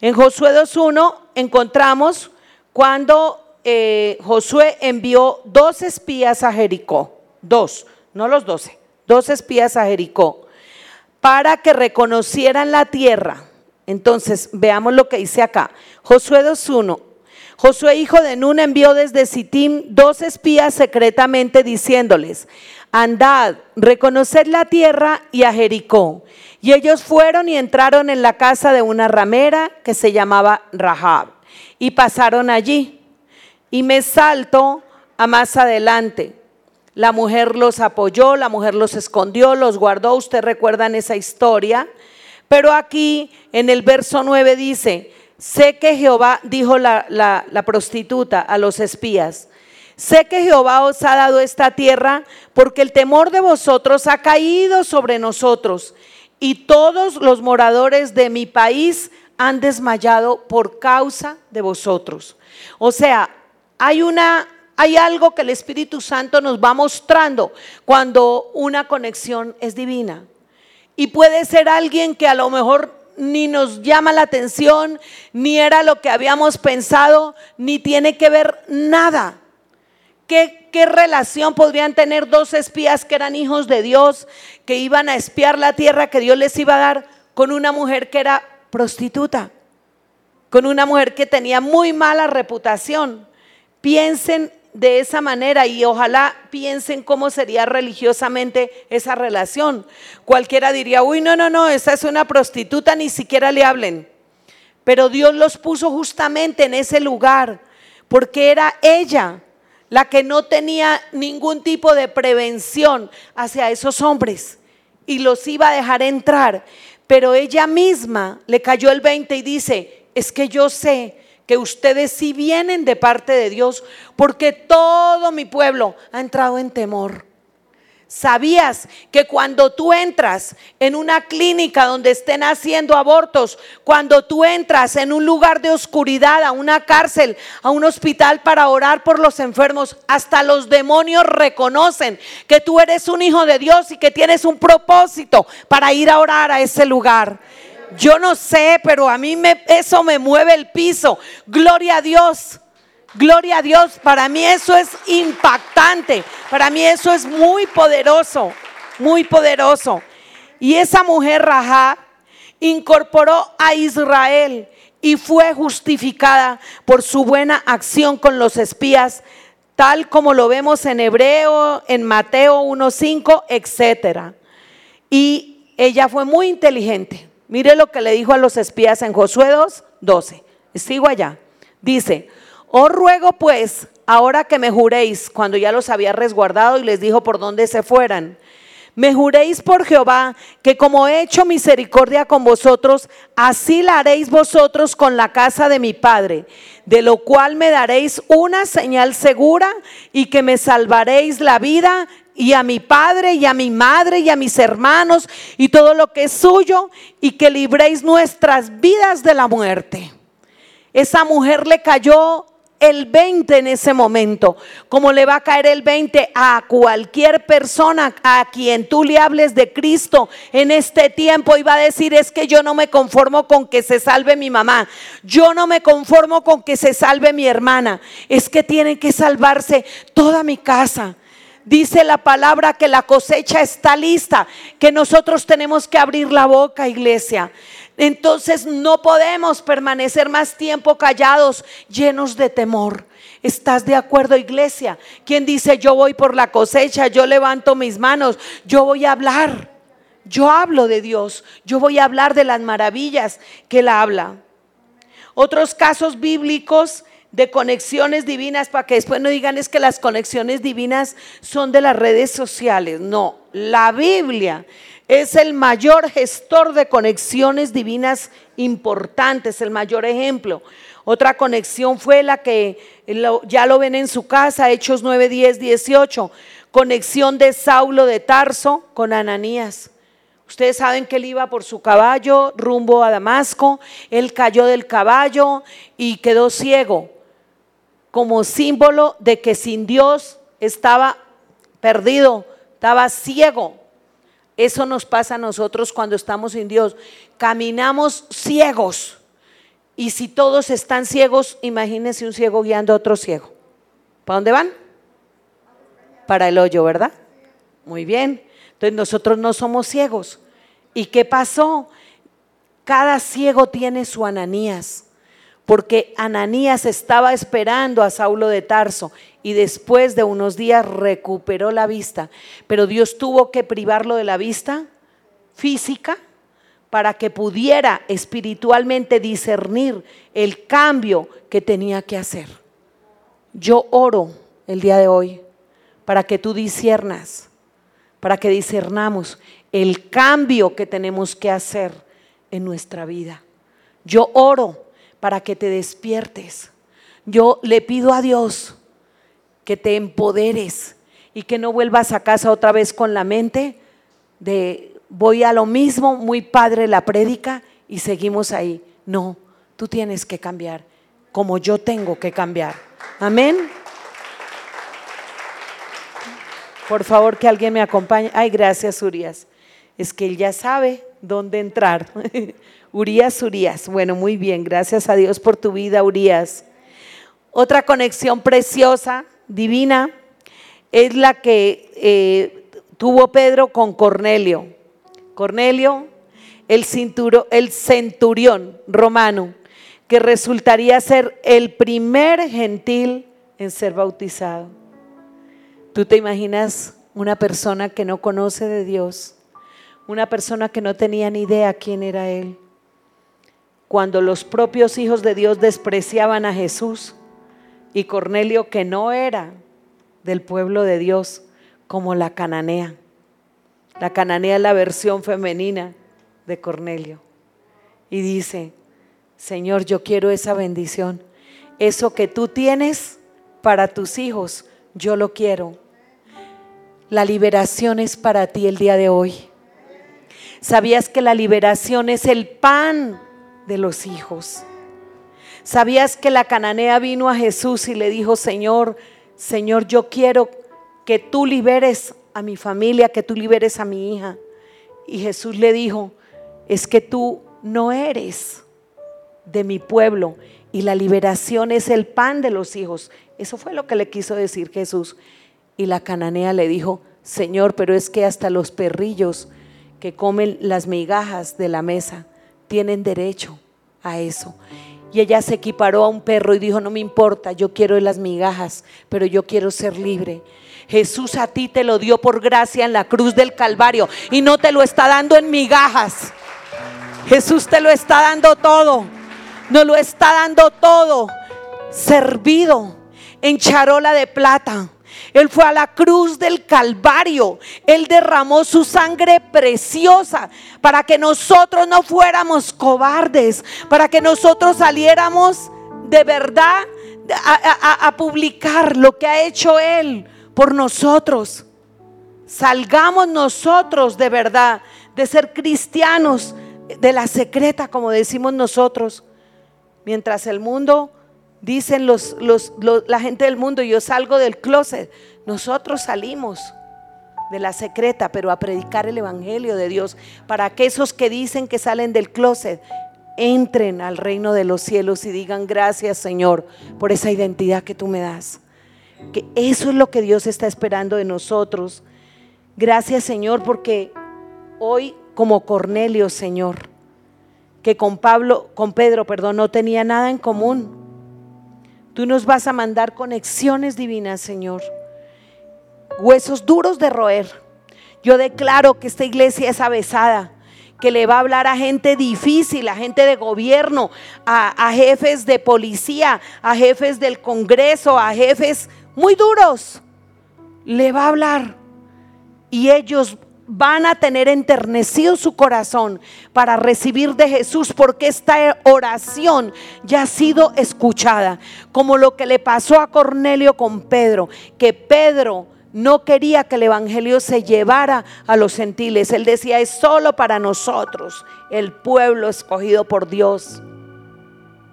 En Josué 2.1 encontramos cuando eh, Josué envió dos espías a Jericó, dos, no los doce, dos espías a Jericó para que reconocieran la tierra. Entonces, veamos lo que dice acá. Josué 2.1. Josué, hijo de Nun, envió desde Sittim dos espías secretamente diciéndoles, andad, reconoced la tierra y a Jericó. Y ellos fueron y entraron en la casa de una ramera que se llamaba Rahab y pasaron allí. Y me salto a más adelante. La mujer los apoyó, la mujer los escondió, los guardó. Usted recuerdan esa historia. Pero aquí en el verso 9 dice, sé que Jehová, dijo la, la, prostituta a los espías, sé que Jehová os ha dado esta tierra porque el temor de vosotros ha caído sobre nosotros y todos los moradores de mi país han desmayado por causa de vosotros. O sea, hay una hay algo que el Espíritu Santo nos va mostrando cuando una conexión es divina. Y puede ser alguien que a lo mejor ni nos llama la atención, ni era lo que habíamos pensado, ni tiene que ver nada. ¿Qué, ¿Qué, relación podrían tener dos espías que eran hijos de Dios, que iban a espiar la tierra que Dios les iba a dar, con una mujer que era prostituta, con una mujer que tenía muy mala reputación? Piensen de esa manera y ojalá piensen cómo sería religiosamente esa relación. Cualquiera diría, uy, no, no, no, esa es una prostituta, ni siquiera le hablen. Pero Dios los puso justamente en ese lugar, porque era ella la que no tenía ningún tipo de prevención hacia esos hombres y los iba a dejar entrar. Pero ella misma le cayó el 20 y dice, es que yo sé que ustedes sí vienen de parte de Dios, porque todo mi pueblo ha entrado en temor. ¿Sabías que cuando tú entras en una clínica donde estén haciendo abortos, cuando tú entras en un lugar de oscuridad, a una cárcel, a un hospital para orar por los enfermos, hasta los demonios reconocen que tú eres un hijo de Dios y que tienes un propósito para ir a orar a ese lugar? Yo no sé, pero a mí eso me mueve el piso. Gloria a Dios. Gloria a Dios. Para mí eso es impactante. Para mí eso es muy poderoso. Muy poderoso. Y esa mujer Rahab incorporó a Israel y fue justificada por su buena acción con los espías, tal como lo vemos en Hebreo, en Mateo 1.5, etc. Y ella fue muy inteligente. Mire lo que le dijo a los espías en Josué 2, 12. Sigo allá. Dice, os ruego pues, ahora que me juréis, cuando ya los había resguardado y les dijo por dónde se fueran, me juréis por Jehová que como he hecho misericordia con vosotros, así la haréis vosotros con la casa de mi Padre, de lo cual me daréis una señal segura y que me salvaréis la vida y a mi padre y a mi madre y a mis hermanos y todo lo que es suyo y que libréis nuestras vidas de la muerte. Esa mujer le cayó el 20 en ese momento, como le va a caer el 20 a cualquier persona a quien tú le hables de Cristo en este tiempo y va a decir, es que yo no me conformo con que se salve mi mamá, yo no me conformo con que se salve mi hermana, es que tiene que salvarse toda mi casa. Dice la palabra que la cosecha está lista, que nosotros tenemos que abrir la boca, iglesia. Entonces no podemos permanecer más tiempo callados, llenos de temor. ¿Estás de acuerdo, iglesia? ¿Quién dice, yo voy por la cosecha, yo levanto mis manos, yo voy a hablar? Yo hablo de Dios, yo voy a hablar de las maravillas que Él habla. Otros casos bíblicos de conexiones divinas, para que después no digan es que las conexiones divinas son de las redes sociales. No, la Biblia es el mayor gestor de conexiones divinas importantes, el mayor ejemplo. Otra conexión fue la que ya lo ven en su casa, Hechos 9, 10, 18. Conexión de Saulo de Tarso con Ananías. Ustedes saben que él iba por su caballo rumbo a Damasco. Él cayó del caballo y quedó ciego, como símbolo de que sin Dios estaba perdido, estaba ciego. Eso nos pasa a nosotros cuando estamos sin Dios. Caminamos ciegos. Y si todos están ciegos, imagínense un ciego guiando a otro ciego. ¿Para dónde van? Para el hoyo, ¿verdad? Muy bien. Entonces nosotros no somos ciegos. ¿Y qué pasó? Cada ciego tiene su Ananías porque Ananías estaba esperando a Saulo de Tarso y después de unos días recuperó la vista. Pero Dios tuvo que privarlo de la vista física para que pudiera espiritualmente discernir el cambio que tenía que hacer. Yo oro el día de hoy para que tú disiernas, para que discernamos el cambio que tenemos que hacer en nuestra vida. Yo oro para que te despiertes. Yo le pido a Dios que te empoderes y que no vuelvas a casa otra vez con la mente de voy a lo mismo, muy padre la prédica y seguimos ahí. No, tú tienes que cambiar como yo tengo que cambiar. Amén. Por favor, que alguien me acompañe. Ay, gracias, Urias. Es que él ya sabe dónde entrar. Urias, Urias. Bueno, muy bien, gracias a Dios por tu vida, Urias. Otra conexión preciosa, divina, es la que eh, tuvo Pedro con Cornelio. Cornelio, el, el centurión romano, que resultaría ser el primer gentil en ser bautizado. ¿Tú te imaginas una persona que no conoce de Dios? Una persona que no tenía ni idea quién era Él cuando los propios hijos de Dios despreciaban a Jesús y Cornelio que no era del pueblo de Dios como la cananea. La cananea es la versión femenina de Cornelio. Y dice, Señor, yo quiero esa bendición. Eso que tú tienes para tus hijos, yo lo quiero. La liberación es para ti el día de hoy. ¿Sabías que la liberación es el pan de los hijos. ¿Sabías que la cananea vino a Jesús y le dijo, Señor, Señor, yo quiero que tú liberes a mi familia, que tú liberes a mi hija? Y Jesús le dijo, es que tú no eres de mi pueblo y la liberación es el pan de los hijos. Eso fue lo que le quiso decir Jesús. Y la cananea le dijo, Señor, pero es que hasta los perrillos que comen las migajas de la mesa tienen derecho a eso. Y ella se equiparó a un perro y dijo, no me importa, yo quiero las migajas, pero yo quiero ser libre. Jesús a ti te lo dio por gracia en la cruz del Calvario y no te lo está dando en migajas. Jesús te lo está dando todo. No lo está dando todo servido en charola de plata. Él fue a la cruz del Calvario. Él derramó su sangre preciosa para que nosotros no fuéramos cobardes, para que nosotros saliéramos de verdad a, publicar lo que ha hecho Él por nosotros. Salgamos nosotros de verdad de ser cristianos de la secreta, como decimos nosotros, mientras el mundo Dicen los, los, la gente del mundo, yo salgo del closet. Nosotros salimos de la secreta, pero a predicar el Evangelio de Dios, para que esos que dicen que salen del closet entren al reino de los cielos y digan gracias Señor por esa identidad que tú me das. Que eso es lo que Dios está esperando de nosotros. Gracias Señor porque hoy como Cornelio Señor, que con Pablo, con Pedro, perdón, no tenía nada en común. Tú nos vas a mandar conexiones divinas, Señor huesos duros de roer. Yo declaro que esta iglesia es avesada, que le va a hablar a gente difícil, a gente de gobierno, a, jefes de policía, a jefes del Congreso, a jefes muy duros. Le va a hablar y ellos van a tener enternecido su corazón para recibir de Jesús porque esta oración ya ha sido escuchada, como lo que le pasó a Cornelio con Pedro, que Pedro no quería que el Evangelio se llevara a los gentiles. Él decía, es solo para nosotros, el pueblo escogido por Dios.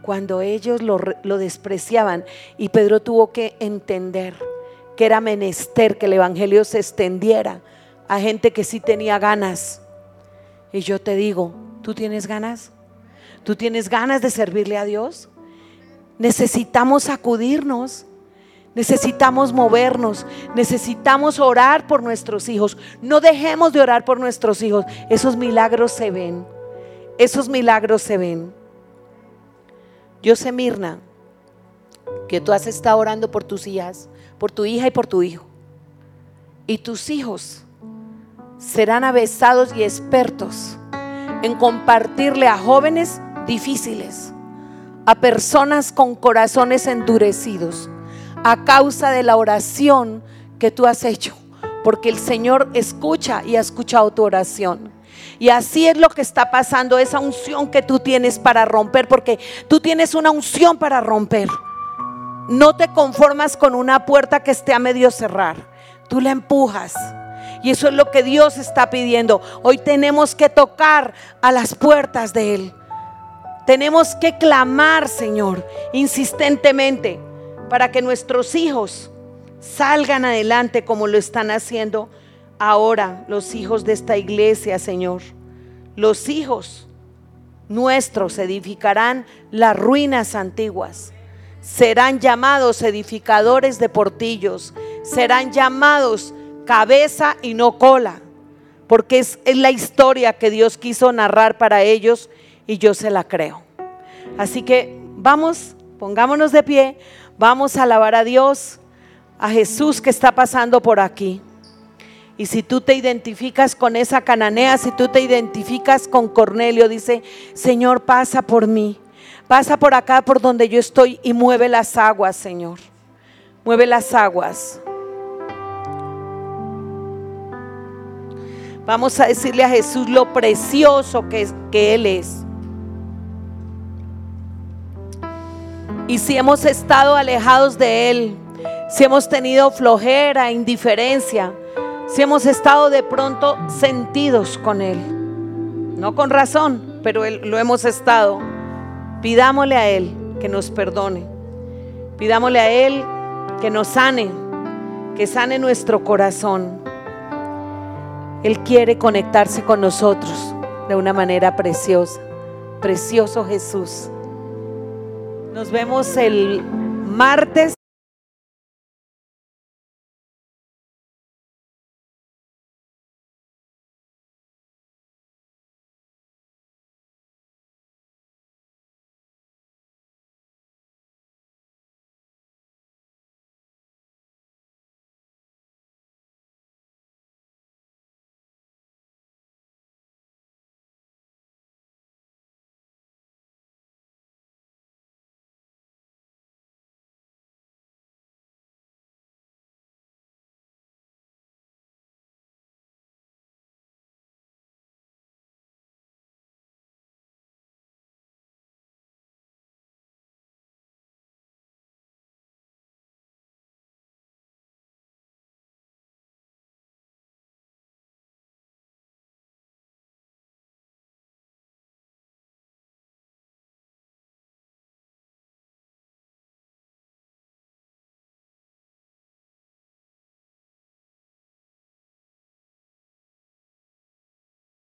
Cuando ellos lo, lo despreciaban y Pedro tuvo que entender que era menester que el Evangelio se extendiera a gente que sí tenía ganas. Y yo te digo, ¿tú tienes ganas? ¿Tú tienes ganas de servirle a Dios? Necesitamos sacudirnos. Necesitamos movernos, necesitamos orar por nuestros hijos. No dejemos de orar por nuestros hijos. Esos milagros se ven. Esos milagros se ven. Yo sé, Mirna, que tú has estado orando por tus hijas, por tu hija y por tu hijo. Y tus hijos serán avesados y expertos en compartirle a jóvenes difíciles, a personas con corazones endurecidos a causa de la oración que tú has hecho, porque el Señor escucha y ha escuchado tu oración. Y así es lo que está pasando, esa unción que tú tienes para romper, porque tú tienes una unción para romper. No te conformas con una puerta que esté a medio cerrar, tú la empujas. Y eso es lo que Dios está pidiendo. Hoy tenemos que tocar a las puertas de Él. Tenemos que clamar, Señor, insistentemente para que nuestros hijos salgan adelante como lo están haciendo ahora los hijos de esta iglesia, Señor. Los hijos nuestros edificarán las ruinas antiguas. Serán llamados edificadores de portillos. Serán llamados cabeza y no cola. Porque es, es la historia que Dios quiso narrar para ellos y yo se la creo. Así que vamos, pongámonos de pie. Vamos a alabar a Dios, a Jesús que está pasando por aquí. Y si tú te identificas con esa cananea, si tú te identificas con Cornelio, dice, Señor, pasa por mí. Pasa por acá, por donde yo estoy y mueve las aguas, Señor. Mueve las aguas. Vamos a decirle a Jesús lo precioso que, que Él es. Y si hemos estado alejados de Él, si hemos tenido flojera, indiferencia, si hemos estado de pronto sentidos con Él, no con razón, pero lo hemos estado, pidámosle a Él que nos perdone, pidámosle a Él que nos sane, que sane nuestro corazón. Él quiere conectarse con nosotros de una manera preciosa, precioso Jesús. Nos vemos el martes